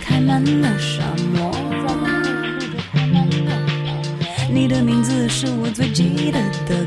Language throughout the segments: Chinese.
开满了沙漠，你的名字是我最记得的。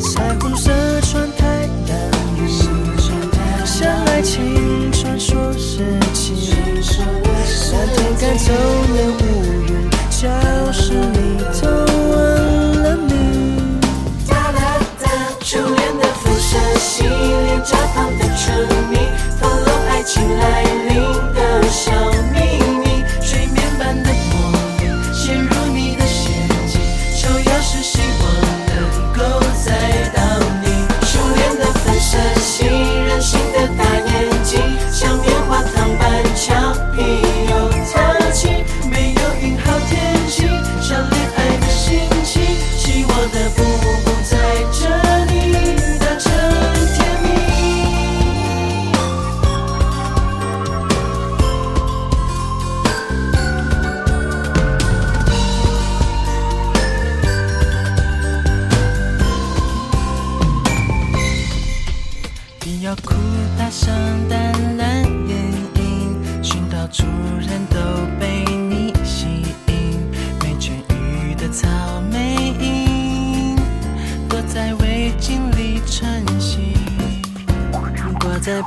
彩虹色窗台灯，像爱情传说事情，那天赶走。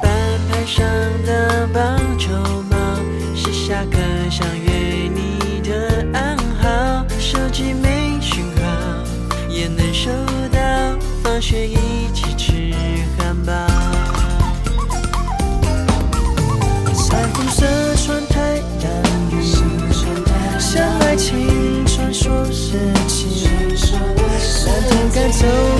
白板上的棒球帽是下课想约你的暗号，手机没信号也能收到，放学一起吃汉堡。彩虹色穿太阳雨，像爱情传说事情，蓝天赶走。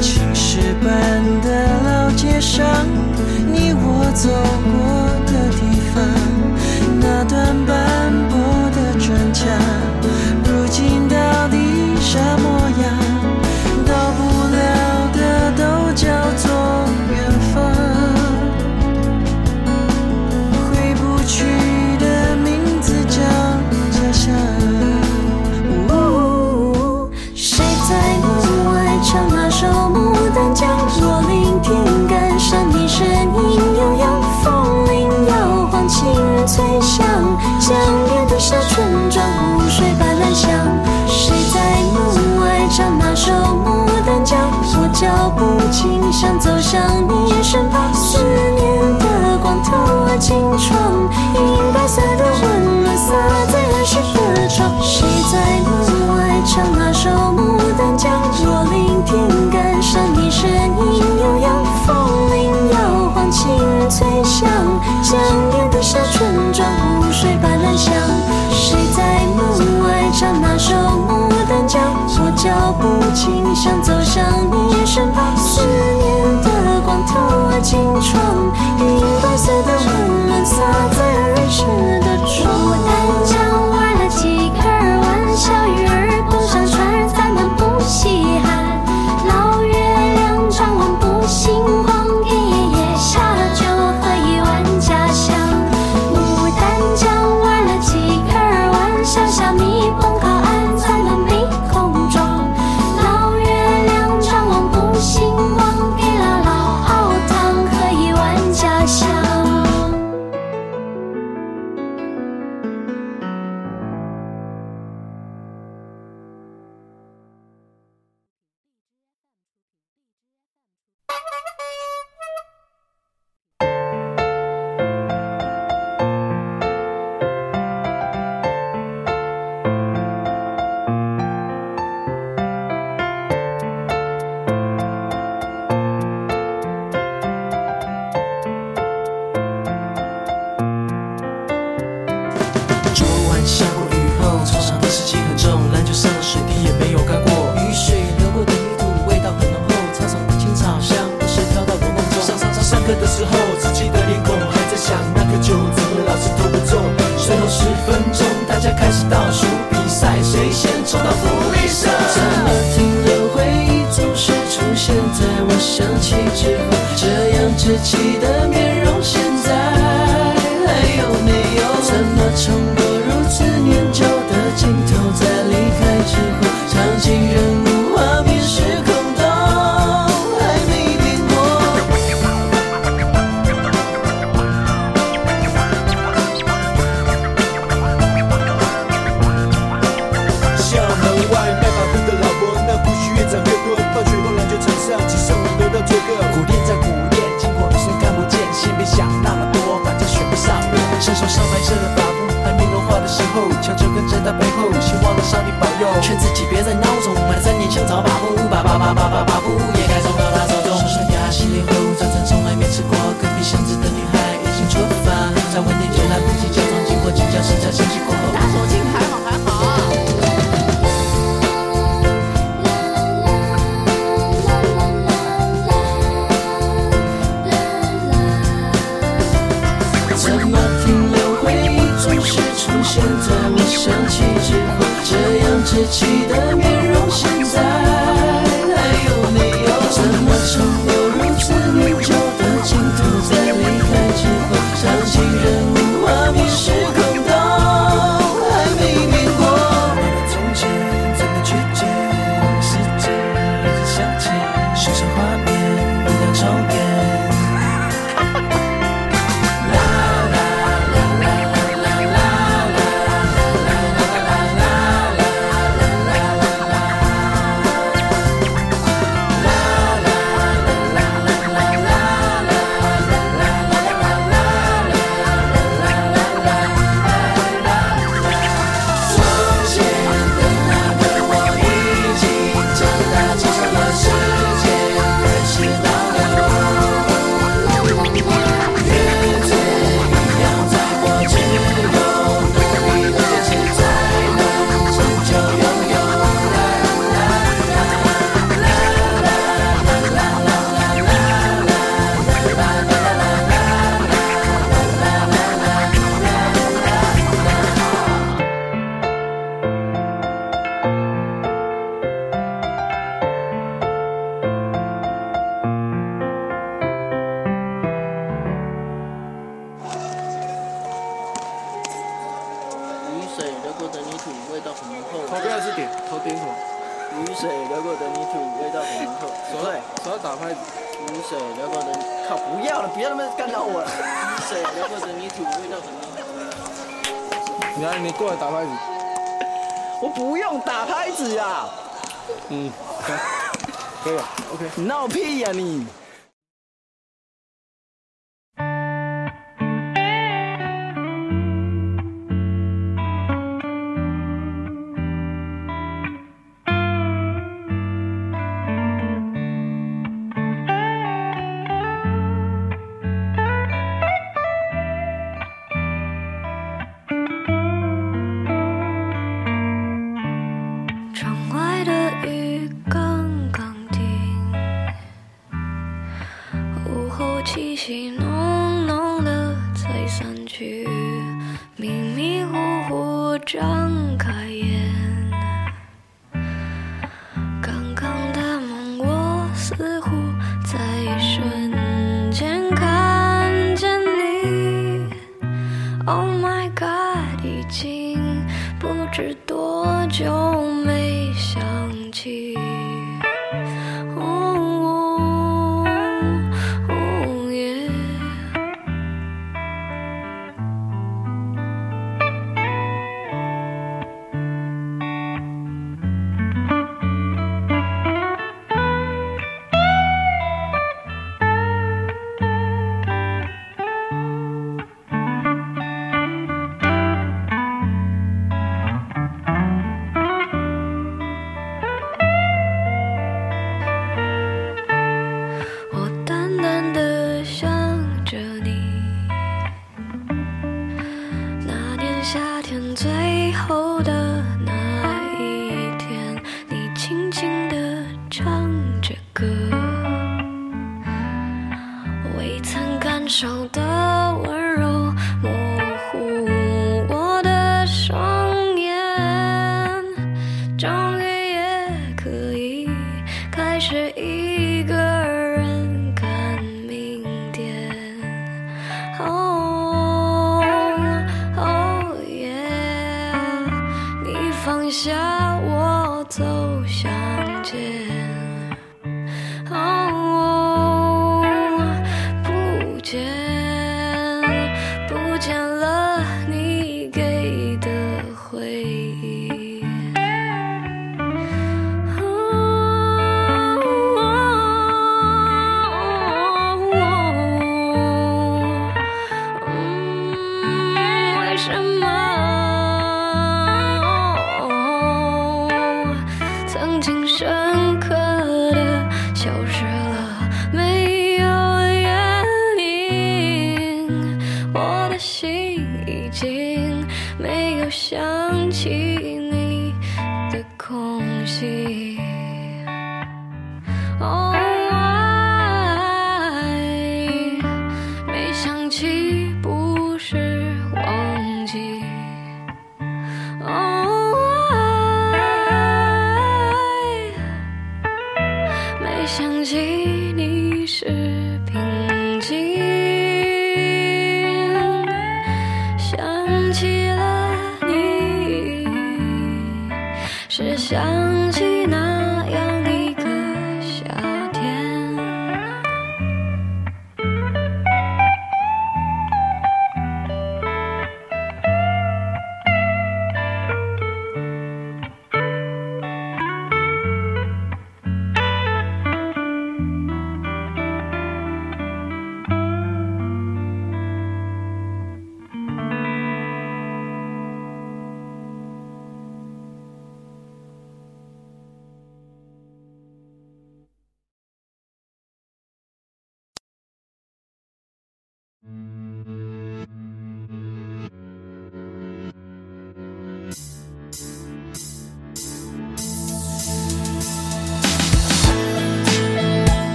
青石板的老街上你我走过吟银，白色的温暖洒在儿时的床。谁在门外唱那首《牡丹江》？我聆听感伤，你声音悠扬，风铃摇晃，清脆响。江边的小村庄午睡般，懒香。谁在门外唱那首《牡丹江》？我脚步轻响，走向你身旁。思念的光透过镜窗。said the woman sighed. 记得，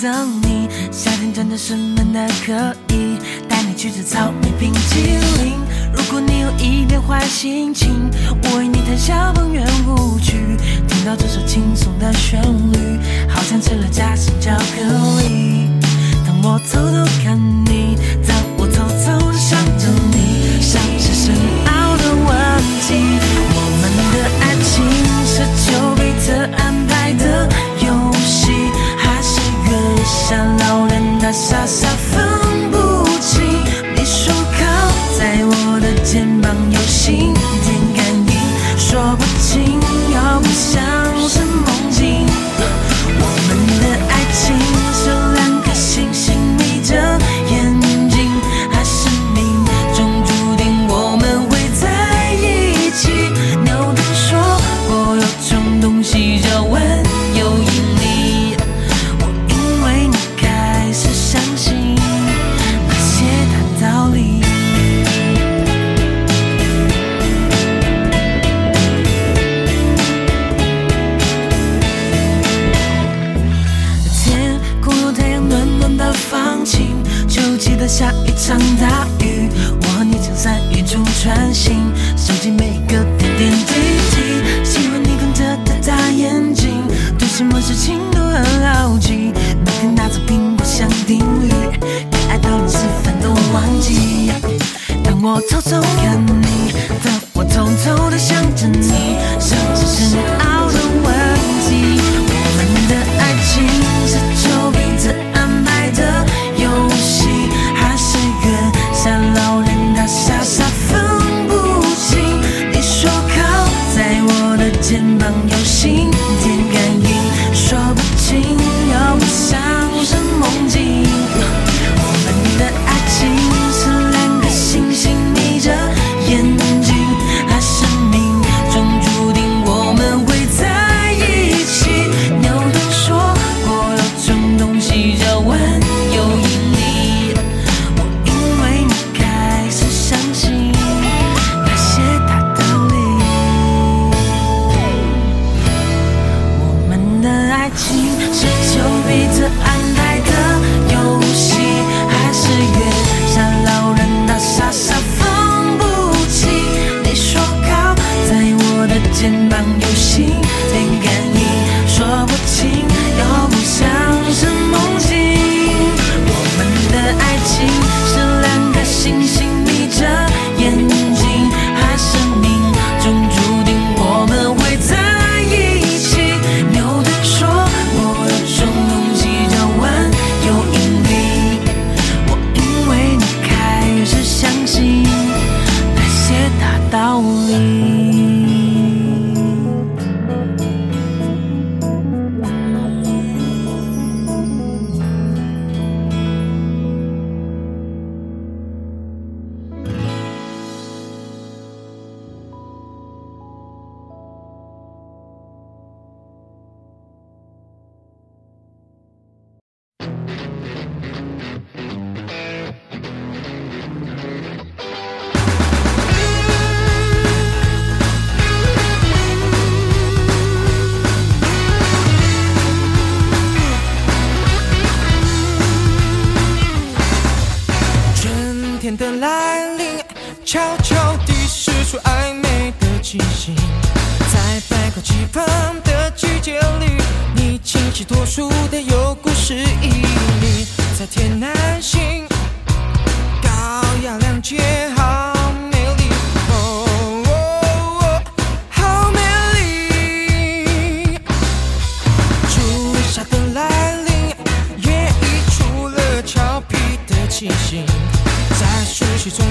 等你夏天真的是闷的可以带你去吃草莓冰淇淋。如果你有一点坏心情我为你弹萧邦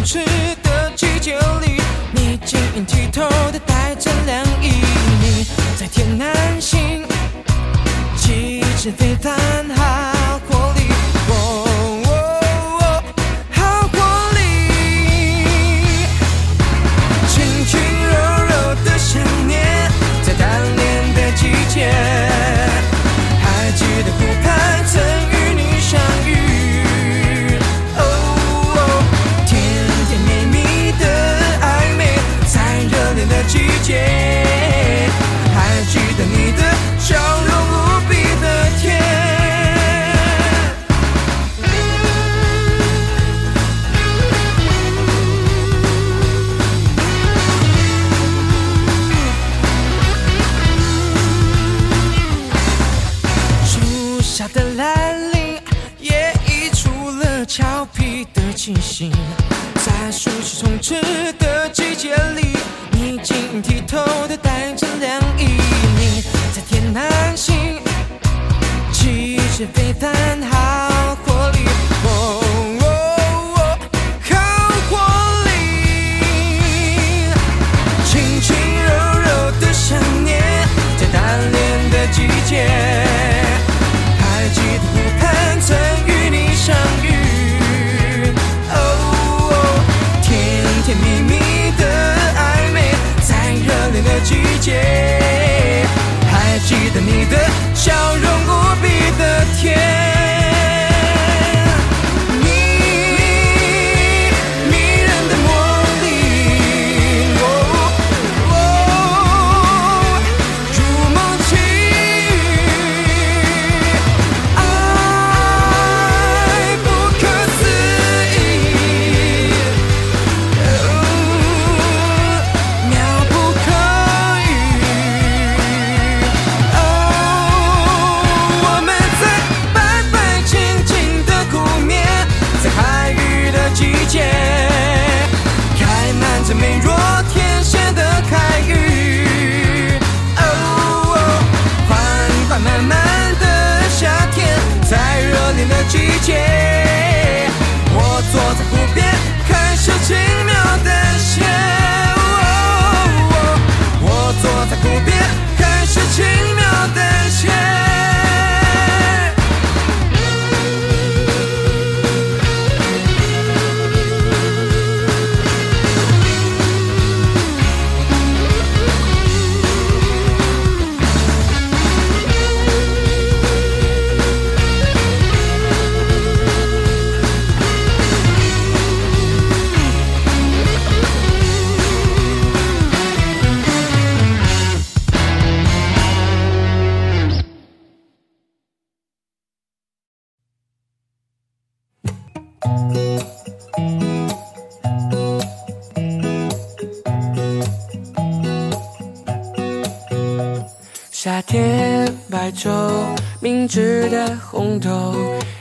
change.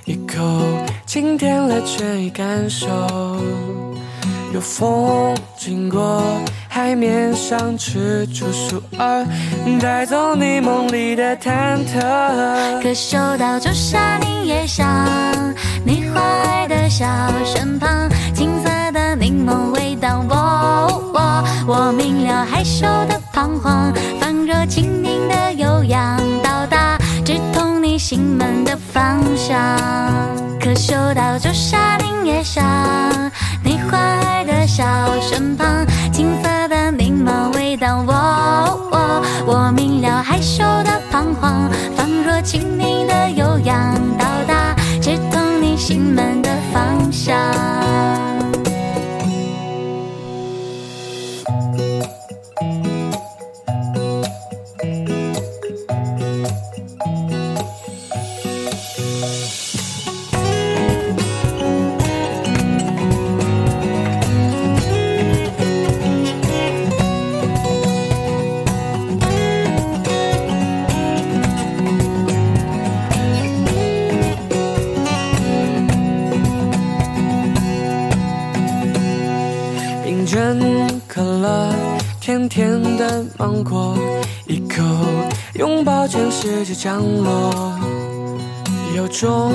一口，清甜了倦意。感受有风经过海面上，踟蹰倏尔，带走你梦里的忐忑。可嗅到朱砂，凝夜香，你坏的笑身旁，青色的柠檬微荡。我，我明了，害羞地彷徨。的方向可嗅到仲夏柠叶香，你莞尔的笑，身旁青色的柠檬微荡。我我我明了，害羞地彷徨，仿若青柠的悠扬，到达直通你心门的方向。真可乐，甜甜的芒果，一口拥抱全世界降落。有种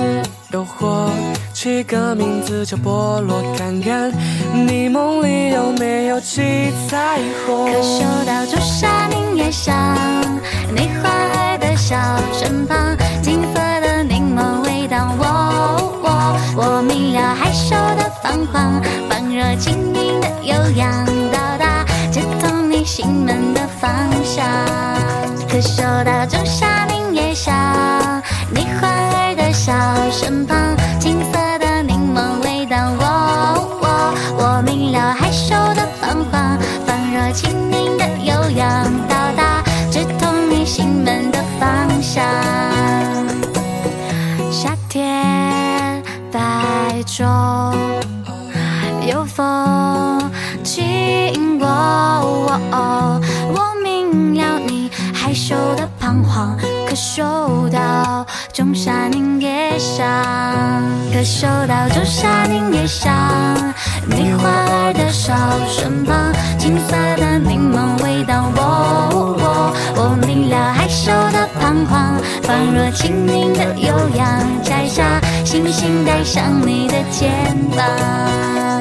诱惑，起个名字叫菠萝，看看你梦里有没有七彩虹。可嗅到朱砂柠叶香，你欢爱的笑身旁，金色的柠檬味道，我我我明了害羞的彷徨，放热轻盈的悠扬，到达直通你心门的方向。可嗅到仲夏柠叶香，你欢爱的笑身旁，青色的柠檬味道，我我我明了害羞的彷徨，仿若轻盈的悠扬，到达直通你心门的方向。夏天白昼，风经过，我明了你害羞的彷徨，可嗅到仲夏柠叶香，可嗅到仲夏柠叶香，你花儿的笑身旁，青色的柠檬味道，我我我明了害羞的彷徨，仿若青柠的悠扬，摘下星星戴上你的肩膀。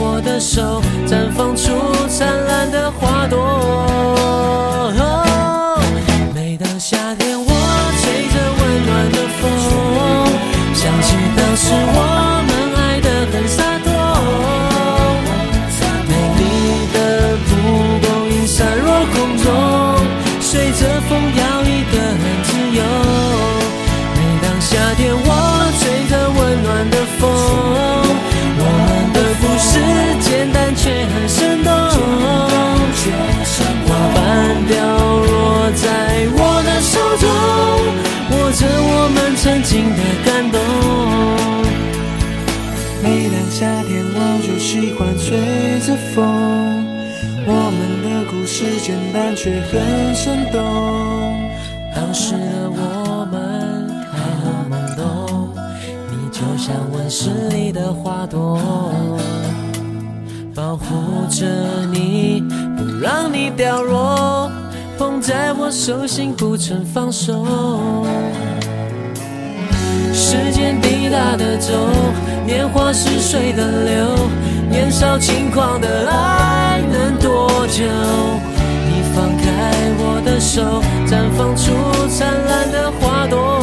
我的手，绽放出灿烂的花朵。曾经的感动。每当夏天，我就喜欢吹着风。我们的故事简单却很生动。当时的我们还很懵懂，你就像温室里的花朵，保护着你，不让你掉落，捧在我手心不曾放手。时间滴答的走，年华似水的流，年少轻狂的爱能多久？你放开我的手，绽放出灿烂的花朵。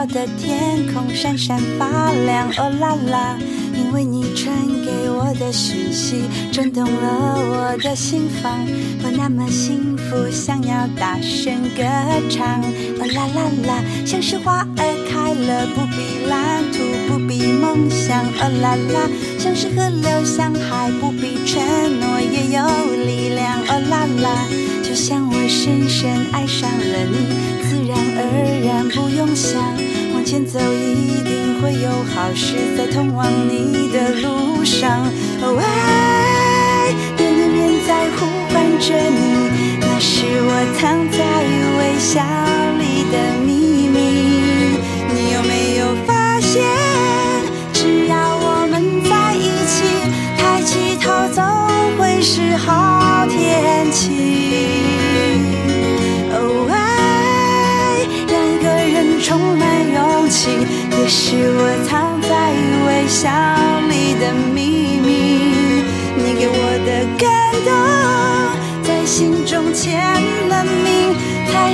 照的天空闪闪发亮，哦啦啦！因为你传给我的讯息震动了我的心房，我那么幸福，想要大声歌唱，哦啦啦啦！像是花儿开了，不必蓝图，不必梦想，哦啦啦！像是河流向海，不必承诺，也有力量，哦啦啦！就像我深深爱上了你，自然而然不用想，前走一定会有好事在通往你的路上。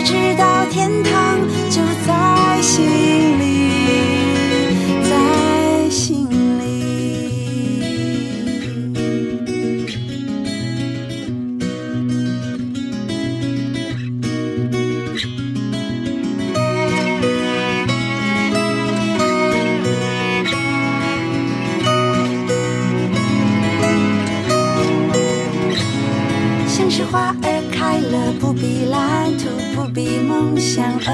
知道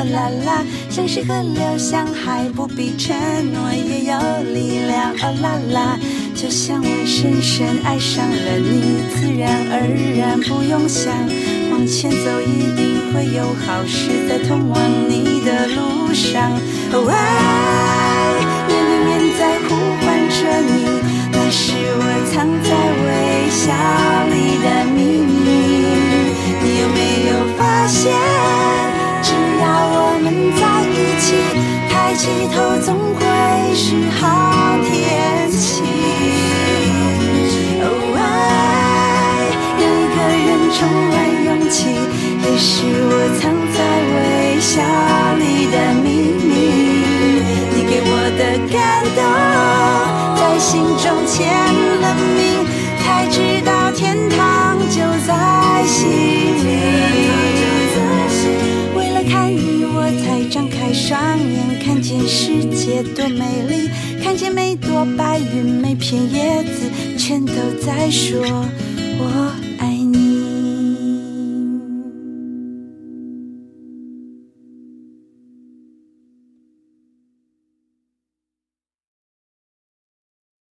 啦啦；像是河流向海，不必承诺，也有力量，哦啦啦。就像我深深爱上了你，自然而然不用想，往前走一定会有好事在通往你的路上。哦喂，面对面在呼唤着你，那是我藏在微笑里的秘密。你有没有发现，抬起头总会是好天气。哦爱，让一个人充满勇气，也是我藏在微笑里的秘密。你给我的感动，在心中签了名，才知道世界多美丽，看见每朵白云，每片叶子，全都在说我